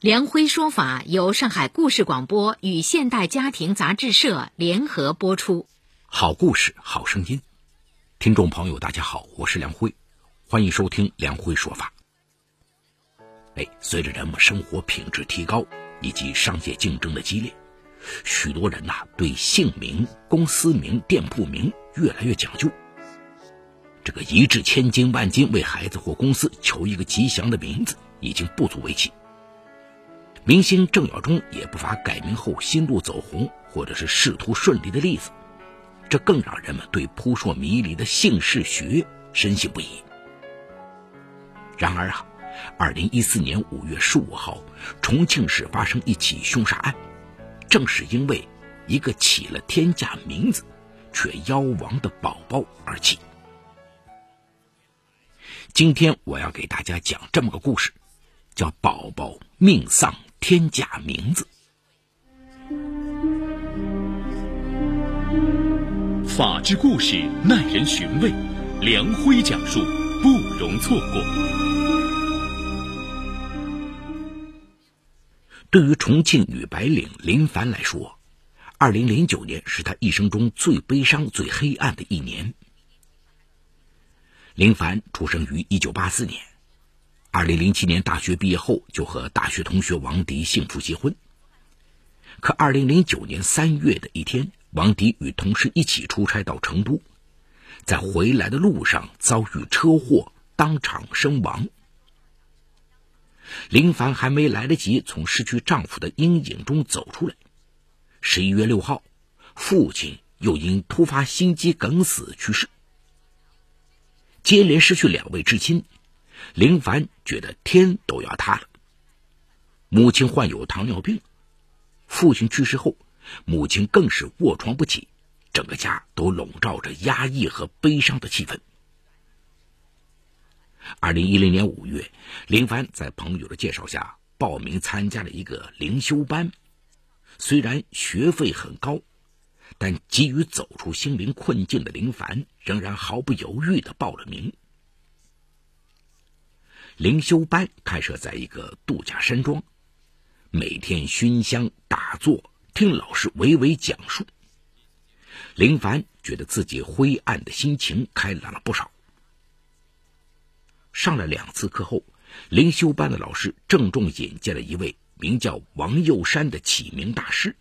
梁辉说法由上海故事广播与现代家庭杂志社联合播出。好故事，好声音。听众朋友，大家好，我是梁辉，欢迎收听梁辉说法。哎，随着人们生活品质提高以及商业竞争的激烈，许多人呐对姓名、公司名、店铺名越来越讲究。这个一掷千金万金为孩子或公司求一个吉祥的名字，已经不足为奇。明星郑耀中也不乏改名后心路走红，或者是仕途顺利的例子，这更让人们对扑朔迷离的姓氏学深信不疑。然而啊，二零一四年五月十五号，重庆市发生一起凶杀案，正是因为一个起了天价名字却夭亡的宝宝而起。今天我要给大家讲这么个故事，叫“宝宝命丧”。天假名字，法治故事耐人寻味，梁辉讲述不容错过。对于重庆女白领林凡来说，二零零九年是她一生中最悲伤、最黑暗的一年。林凡出生于一九八四年。二零零七年大学毕业后，就和大学同学王迪幸福结婚。可二零零九年三月的一天，王迪与同事一起出差到成都，在回来的路上遭遇车祸，当场身亡。林凡还没来得及从失去丈夫的阴影中走出来，十一月六号，父亲又因突发心肌梗死去世，接连失去两位至亲。林凡觉得天都要塌了。母亲患有糖尿病，父亲去世后，母亲更是卧床不起，整个家都笼罩着压抑和悲伤的气氛。二零一零年五月，林凡在朋友的介绍下报名参加了一个灵修班，虽然学费很高，但急于走出心灵困境的林凡仍然毫不犹豫的报了名。灵修班开设在一个度假山庄，每天熏香打坐，听老师娓娓讲述。林凡觉得自己灰暗的心情开朗了不少。上了两次课后，灵修班的老师郑重引荐了一位名叫王佑山的起名大师。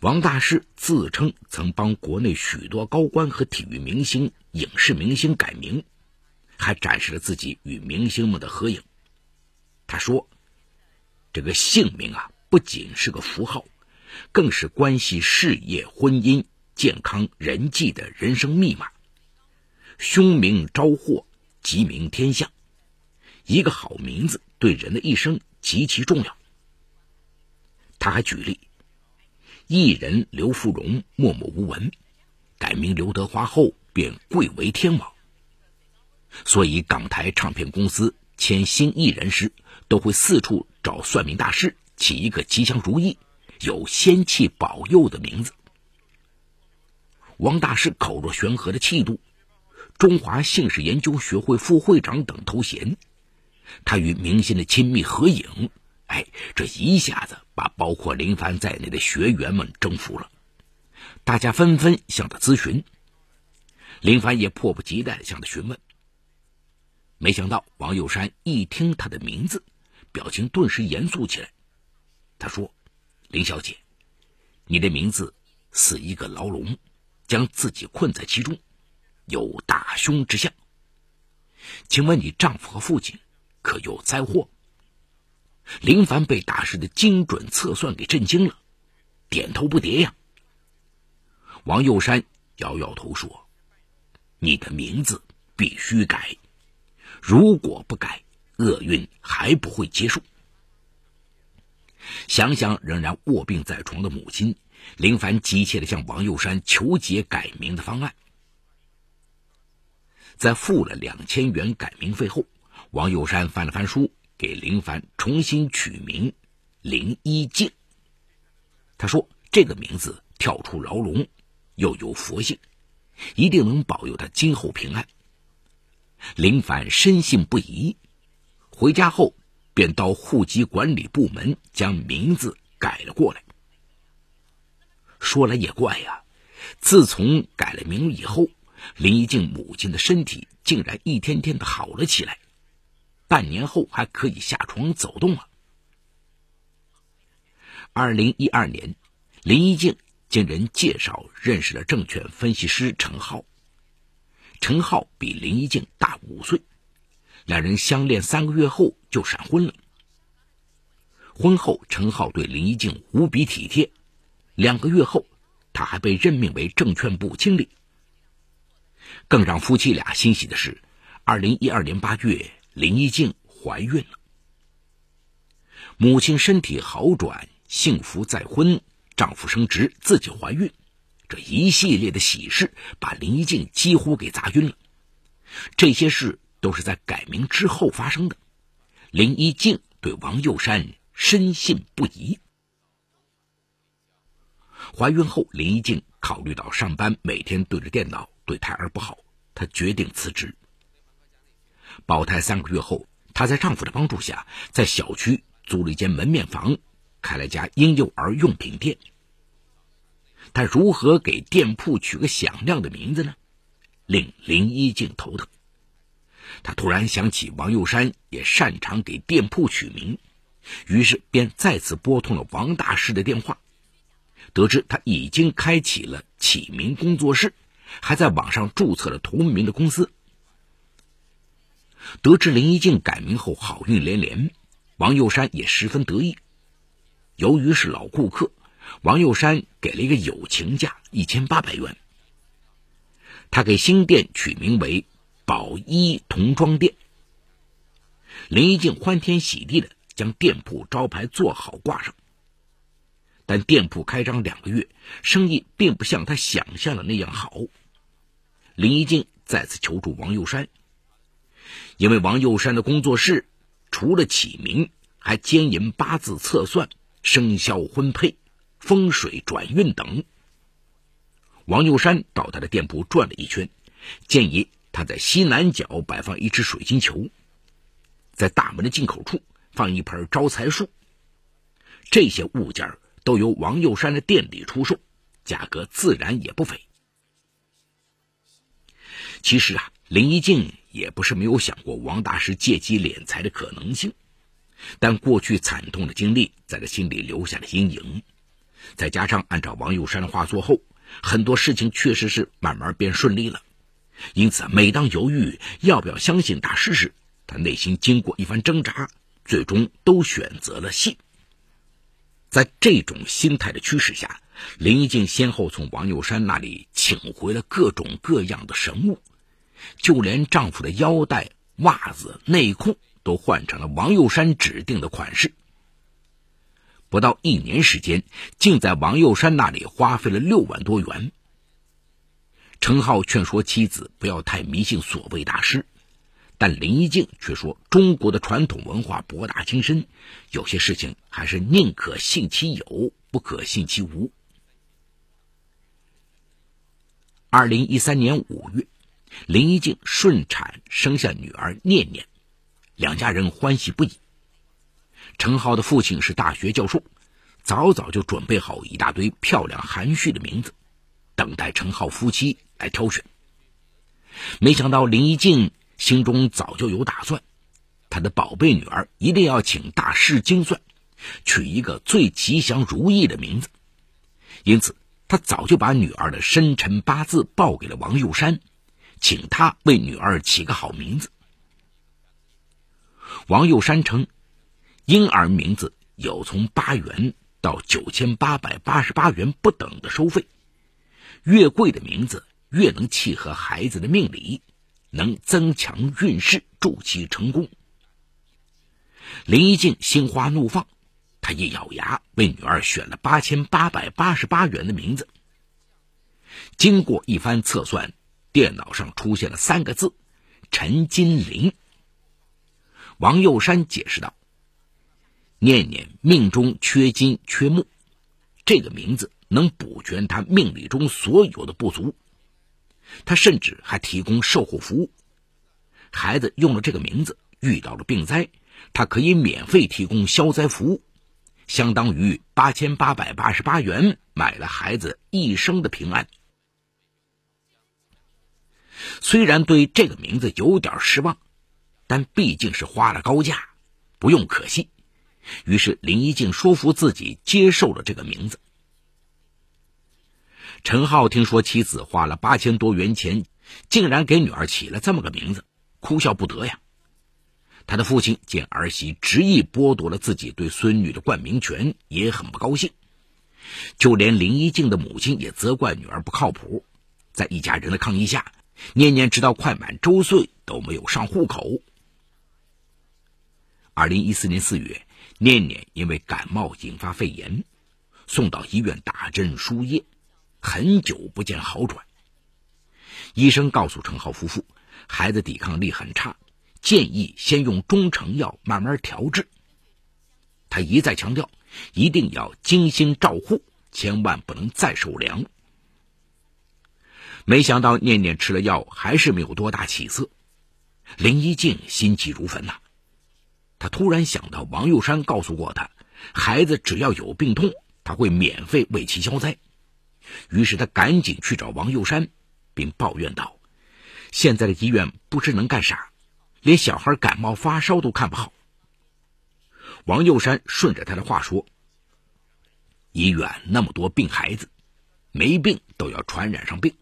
王大师自称曾帮国内许多高官和体育明星、影视明星改名。还展示了自己与明星们的合影。他说：“这个姓名啊，不仅是个符号，更是关系事业、婚姻、健康、人际的人生密码。凶名招祸，吉名天下。一个好名字对人的一生极其重要。”他还举例：艺人刘芙蓉默默无闻，改名刘德华后便贵为天王。所以，港台唱片公司签新艺人时，都会四处找算命大师起一个吉祥如意、有仙气保佑的名字。王大师口若悬河的气度，中华姓氏研究学会副会长等头衔，他与明星的亲密合影，哎，这一下子把包括林凡在内的学员们征服了。大家纷纷向他咨询，林凡也迫不及待向他询问。没想到王友山一听他的名字，表情顿时严肃起来。他说：“林小姐，你的名字似一个牢笼，将自己困在其中，有大凶之象。请问你丈夫和父亲可有灾祸？”林凡被大师的精准测算给震惊了，点头不迭呀。王友山摇摇头说：“你的名字必须改。”如果不改，厄运还不会结束。想想仍然卧病在床的母亲，林凡急切的向王佑山求解改名的方案。在付了两千元改名费后，王佑山翻了翻书，给林凡重新取名林一静。他说：“这个名字跳出牢笼，又有佛性，一定能保佑他今后平安。”林凡深信不疑，回家后便到户籍管理部门将名字改了过来。说来也怪呀，自从改了名以后，林一静母亲的身体竟然一天天的好了起来，半年后还可以下床走动了。二零一二年，林一静经人介绍认识了证券分析师程浩。陈浩比林一静大五岁，两人相恋三个月后就闪婚了。婚后，陈浩对林一静无比体贴。两个月后，他还被任命为证券部经理。更让夫妻俩欣喜的是，二零一二年八月，林一静怀孕了。母亲身体好转，幸福再婚，丈夫升职，自己怀孕。这一系列的喜事把林一静几乎给砸晕了。这些事都是在改名之后发生的。林一静对王佑山深信不疑。怀孕后，林一静考虑到上班每天对着电脑对胎儿不好，她决定辞职。保胎三个月后，她在丈夫的帮助下，在小区租了一间门面房，开了家婴幼儿用品店。他如何给店铺取个响亮的名字呢？令林一静头疼。他突然想起王佑山也擅长给店铺取名，于是便再次拨通了王大师的电话，得知他已经开启了起名工作室，还在网上注册了同名的公司。得知林一静改名后好运连连，王佑山也十分得意。由于是老顾客。王佑山给了一个友情价一千八百元。他给新店取名为“宝一童装店”。林一静欢天喜地的将店铺招牌做好挂上。但店铺开张两个月，生意并不像他想象的那样好。林一静再次求助王佑山，因为王佑山的工作室除了起名，还兼营八字测算、生肖婚配。风水转运等。王佑山到他的店铺转了一圈，建议他在西南角摆放一只水晶球，在大门的进口处放一盆招财树。这些物件都由王佑山的店里出售，价格自然也不菲。其实啊，林一静也不是没有想过王大师借机敛财的可能性，但过去惨痛的经历在他心里留下了阴影。再加上按照王佑山的话做后，很多事情确实是慢慢变顺利了。因此，每当犹豫要不要相信大师时，他内心经过一番挣扎，最终都选择了信。在这种心态的驱使下，林一静先后从王佑山那里请回了各种各样的神物，就连丈夫的腰带、袜子、内裤都换成了王佑山指定的款式。不到一年时间，竟在王佑山那里花费了六万多元。程浩劝说妻子不要太迷信所谓大师，但林一静却说中国的传统文化博大精深，有些事情还是宁可信其有，不可信其无。二零一三年五月，林一静顺产生下女儿念念，两家人欢喜不已。陈浩的父亲是大学教授，早早就准备好一大堆漂亮含蓄的名字，等待陈浩夫妻来挑选。没想到林一静心中早就有打算，她的宝贝女儿一定要请大师精算，取一个最吉祥如意的名字。因此，他早就把女儿的生辰八字报给了王佑山，请他为女儿起个好名字。王佑山称。婴儿名字有从八元到九千八百八十八元不等的收费，越贵的名字越能契合孩子的命理，能增强运势，助其成功。林一静心花怒放，她一咬牙，为女儿选了八千八百八十八元的名字。经过一番测算，电脑上出现了三个字：“陈金玲。”王佑山解释道：“念念命中缺金缺木，这个名字能补全他命理中所有的不足。他甚至还提供售后服务。孩子用了这个名字，遇到了病灾，他可以免费提供消灾服务，相当于八千八百八十八元买了孩子一生的平安。虽然对这个名字有点失望。”但毕竟是花了高价，不用可惜。于是林一静说服自己接受了这个名字。陈浩听说妻子花了八千多元钱，竟然给女儿起了这么个名字，哭笑不得呀。他的父亲见儿媳执意剥夺了自己对孙女的冠名权，也很不高兴。就连林一静的母亲也责怪女儿不靠谱。在一家人的抗议下，念念直到快满周岁都没有上户口。二零一四年四月，念念因为感冒引发肺炎，送到医院打针输液，很久不见好转。医生告诉陈浩夫妇，孩子抵抗力很差，建议先用中成药慢慢调治。他一再强调，一定要精心照护，千万不能再受凉。没想到念念吃了药还是没有多大起色，林一静心急如焚呐。他突然想到，王佑山告诉过他，孩子只要有病痛，他会免费为其消灾。于是他赶紧去找王佑山，并抱怨道：“现在的医院不知能干啥，连小孩感冒发烧都看不好。”王佑山顺着他的话说：“医院那么多病孩子，没病都要传染上病。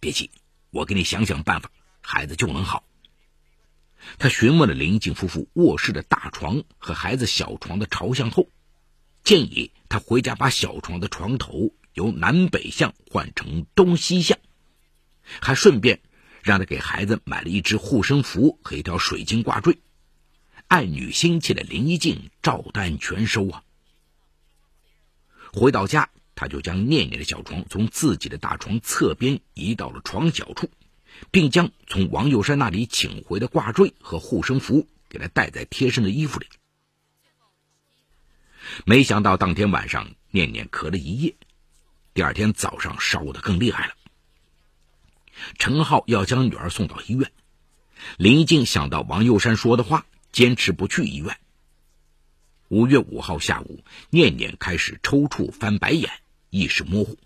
别急，我给你想想办法，孩子就能好。”他询问了林静夫妇卧室的大床和孩子小床的朝向后，建议他回家把小床的床头由南北向换成东西向，还顺便让他给孩子买了一只护身符和一条水晶挂坠。爱女心切的林一静照单全收啊！回到家，他就将念念的小床从自己的大床侧边移到了床角处。并将从王幼山那里请回的挂坠和护身符给他带在贴身的衣服里。没想到当天晚上，念念咳了一夜，第二天早上烧得更厉害了。陈浩要将女儿送到医院，林静想到王佑山说的话，坚持不去医院。五月五号下午，念念开始抽搐、翻白眼、意识模糊。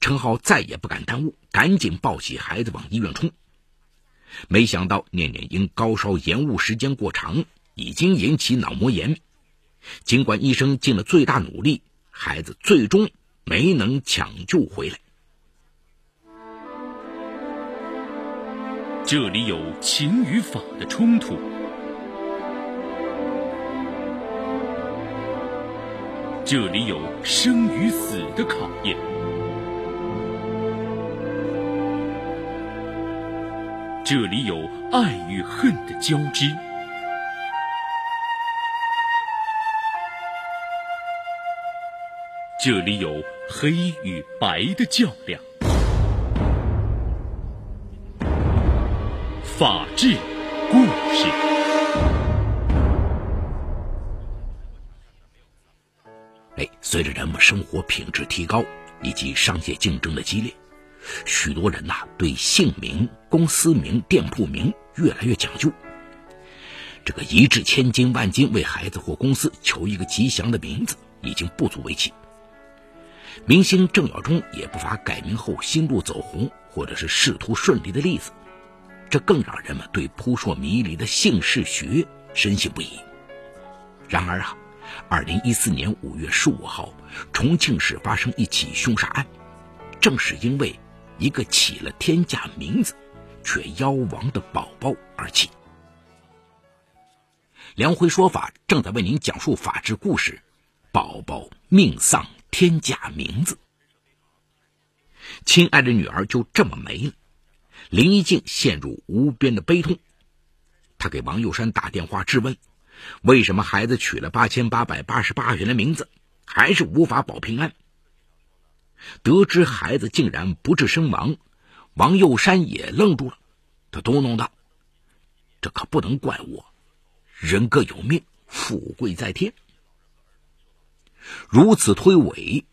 陈浩再也不敢耽误，赶紧抱起孩子往医院冲。没想到念念因高烧延误时间过长，已经引起脑膜炎。尽管医生尽了最大努力，孩子最终没能抢救回来。这里有情与法的冲突，这里有生与死的考验。这里有爱与恨的交织，这里有黑与白的较量。法治故事。哎，随着人们生活品质提高以及商业竞争的激烈。许多人呐，对姓名、公司名、店铺名越来越讲究。这个一掷千金万金为孩子或公司求一个吉祥的名字，已经不足为奇。明星郑耀中也不乏改名后心路走红，或者是仕途顺利的例子，这更让人们对扑朔迷离的姓氏学深信不疑。然而啊，二零一四年五月十五号，重庆市发生一起凶杀案，正是因为。一个起了天价名字，却夭亡的宝宝而起。梁辉说法正在为您讲述法治故事：宝宝命丧天价名字，亲爱的女儿就这么没了。林一静陷入无边的悲痛，她给王幼山打电话质问：为什么孩子取了八千八百八十八元的名字，还是无法保平安？得知孩子竟然不治身亡，王佑山也愣住了。他嘟哝道：“这可不能怪我，人各有命，富贵在天。”如此推诿，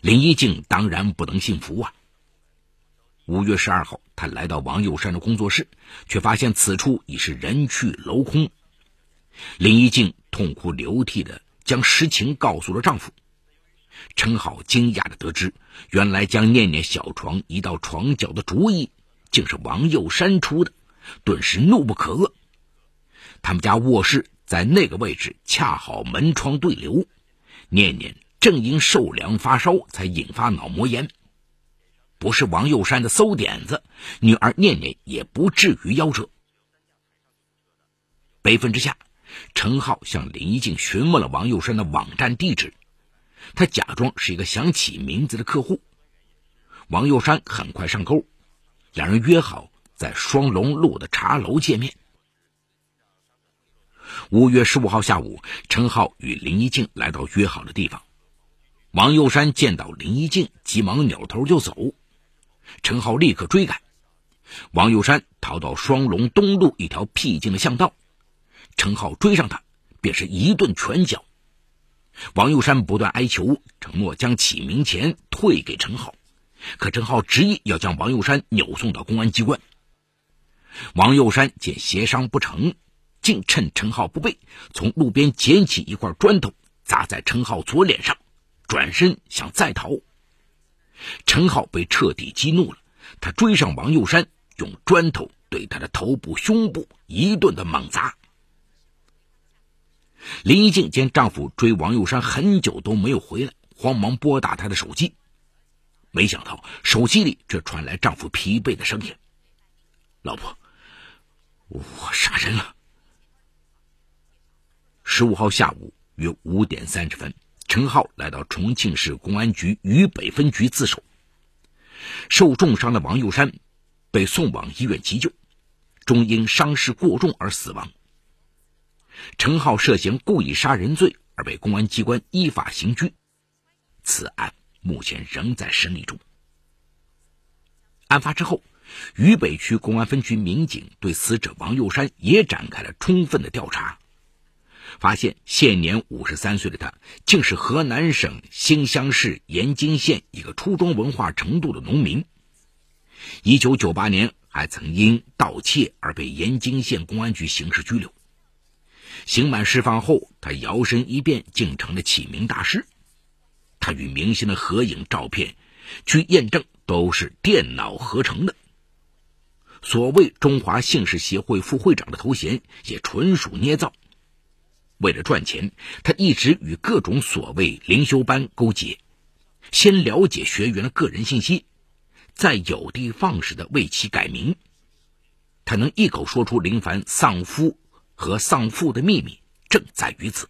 林一静当然不能信服啊。五月十二号，他来到王佑山的工作室，却发现此处已是人去楼空。林一静痛哭流涕的将实情告诉了丈夫。陈浩惊讶的得知，原来将念念小床移到床角的主意，竟是王佑山出的，顿时怒不可遏。他们家卧室在那个位置，恰好门窗对流。念念正因受凉发烧，才引发脑膜炎。不是王佑山的馊点子，女儿念念也不至于夭折。悲愤之下，陈浩向林一静询问了王佑山的网站地址。他假装是一个想起名字的客户。王佑山很快上钩，两人约好在双龙路的茶楼见面。五月十五号下午，陈浩与林一静来到约好的地方。王佑山见到林一静，急忙扭头就走。陈浩立刻追赶。王佑山逃到双龙东路一条僻静的巷道，陈浩追上他，便是一顿拳脚。王佑山不断哀求，承诺将起名钱退给陈浩，可陈浩执意要将王佑山扭送到公安机关。王佑山见协商不成。竟趁陈浩不备，从路边捡起一块砖头砸在陈浩左脸上，转身想再逃。陈浩被彻底激怒了，他追上王佑山，用砖头对他的头部、胸部一顿的猛砸。林一静见丈夫追王佑山很久都没有回来，慌忙拨打他的手机，没想到手机里却传来丈夫疲惫的声音：“老婆，我杀人了。”十五号下午约五点三十分，陈浩来到重庆市公安局渝北分局自首。受重伤的王佑山被送往医院急救，终因伤势过重而死亡。陈浩涉嫌故意杀人罪而被公安机关依法刑拘，此案目前仍在审理中。案发之后，渝北区公安分局民警对死者王佑山也展开了充分的调查。发现现年五十三岁的他，竟是河南省新乡市盐津县一个初中文化程度的农民。一九九八年，还曾因盗窃而被盐津县公安局刑事拘留。刑满释放后，他摇身一变，竟成了起名大师。他与明星的合影照片，据验证都是电脑合成的。所谓中华姓氏协会副会长的头衔，也纯属捏造。为了赚钱，他一直与各种所谓灵修班勾结，先了解学员的个人信息，再有的放矢的为其改名。他能一口说出林凡丧夫和丧父的秘密，正在于此。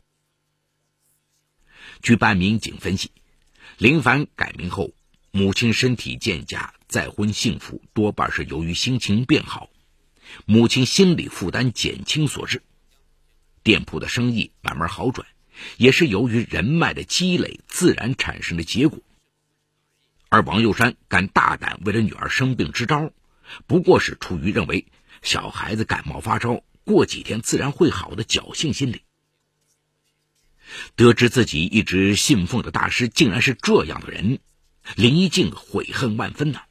据办案民警分析，林凡改名后，母亲身体健佳，再婚幸福，多半是由于心情变好，母亲心理负担减轻所致。店铺的生意慢慢好转，也是由于人脉的积累自然产生的结果。而王佑山敢大胆为了女儿生病支招，不过是出于认为小孩子感冒发烧，过几天自然会好的侥幸心理。得知自己一直信奉的大师竟然是这样的人，林一静悔恨万分呐！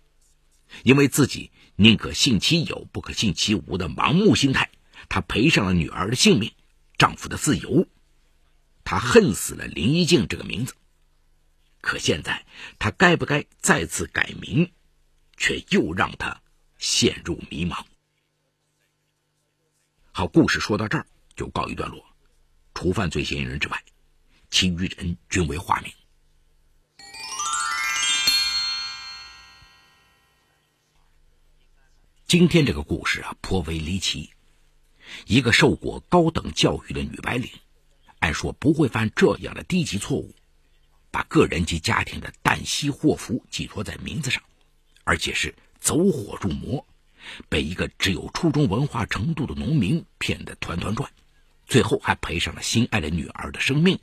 因为自己宁可信其有，不可信其无的盲目心态，他赔上了女儿的性命。丈夫的自由，他恨死了林一静这个名字。可现在，他该不该再次改名，却又让他陷入迷茫。好，故事说到这儿就告一段落。除犯罪嫌疑人之外，其余人均为化名。今天这个故事啊，颇为离奇。一个受过高等教育的女白领，按说不会犯这样的低级错误，把个人及家庭的旦夕祸福寄托在名字上，而且是走火入魔，被一个只有初中文化程度的农民骗得团团转，最后还赔上了心爱的女儿的生命，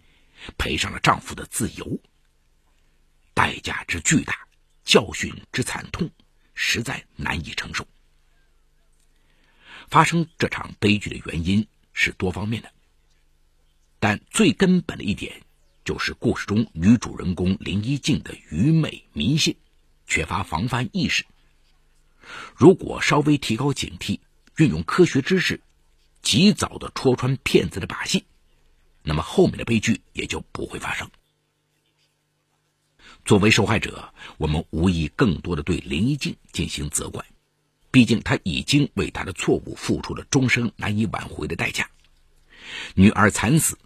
赔上了丈夫的自由。代价之巨大，教训之惨痛，实在难以承受。发生这场悲剧的原因是多方面的，但最根本的一点，就是故事中女主人公林一静的愚昧迷信，缺乏防范意识。如果稍微提高警惕，运用科学知识，及早的戳穿骗子的把戏，那么后面的悲剧也就不会发生。作为受害者，我们无意更多的对林一静进行责怪。毕竟，他已经为他的错误付出了终生难以挽回的代价。女儿惨死，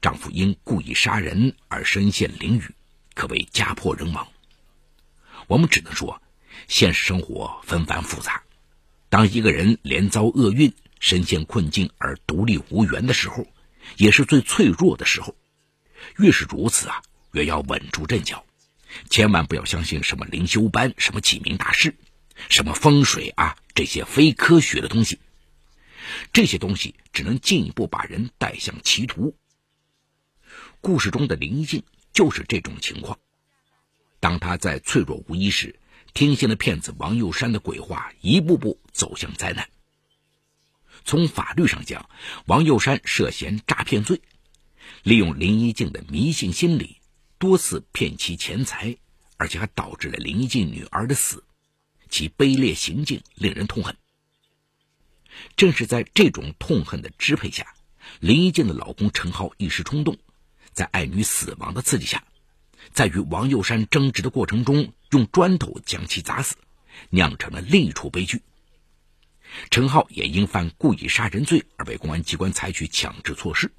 丈夫因故意杀人而身陷囹圄，可谓家破人亡。我们只能说，现实生活纷繁复杂。当一个人连遭厄运、身陷困境而独立无援的时候，也是最脆弱的时候。越是如此啊，越要稳住阵脚，千万不要相信什么灵修班、什么启明大师。什么风水啊，这些非科学的东西，这些东西只能进一步把人带向歧途。故事中的林一静就是这种情况。当他在脆弱无依时，听信了骗子王佑山的鬼话，一步步走向灾难。从法律上讲，王佑山涉嫌诈骗罪，利用林一静的迷信心理，多次骗其钱财，而且还导致了林一静女儿的死。其卑劣行径令人痛恨。正是在这种痛恨的支配下，林一静的老公陈浩一时冲动，在爱女死亡的刺激下，在与王佑山争执的过程中，用砖头将其砸死，酿成了另一出悲剧。陈浩也因犯故意杀人罪而被公安机关采取强制措施。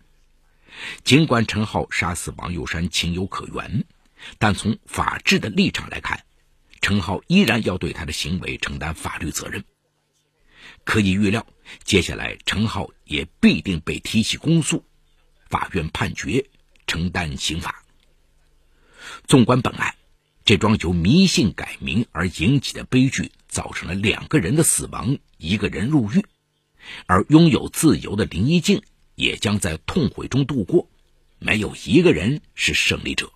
尽管陈浩杀死王佑山情有可原，但从法治的立场来看。陈浩依然要对他的行为承担法律责任。可以预料，接下来陈浩也必定被提起公诉，法院判决承担刑罚。纵观本案，这桩由迷信改名而引起的悲剧，造成了两个人的死亡，一个人入狱，而拥有自由的林一静也将在痛悔中度过，没有一个人是胜利者。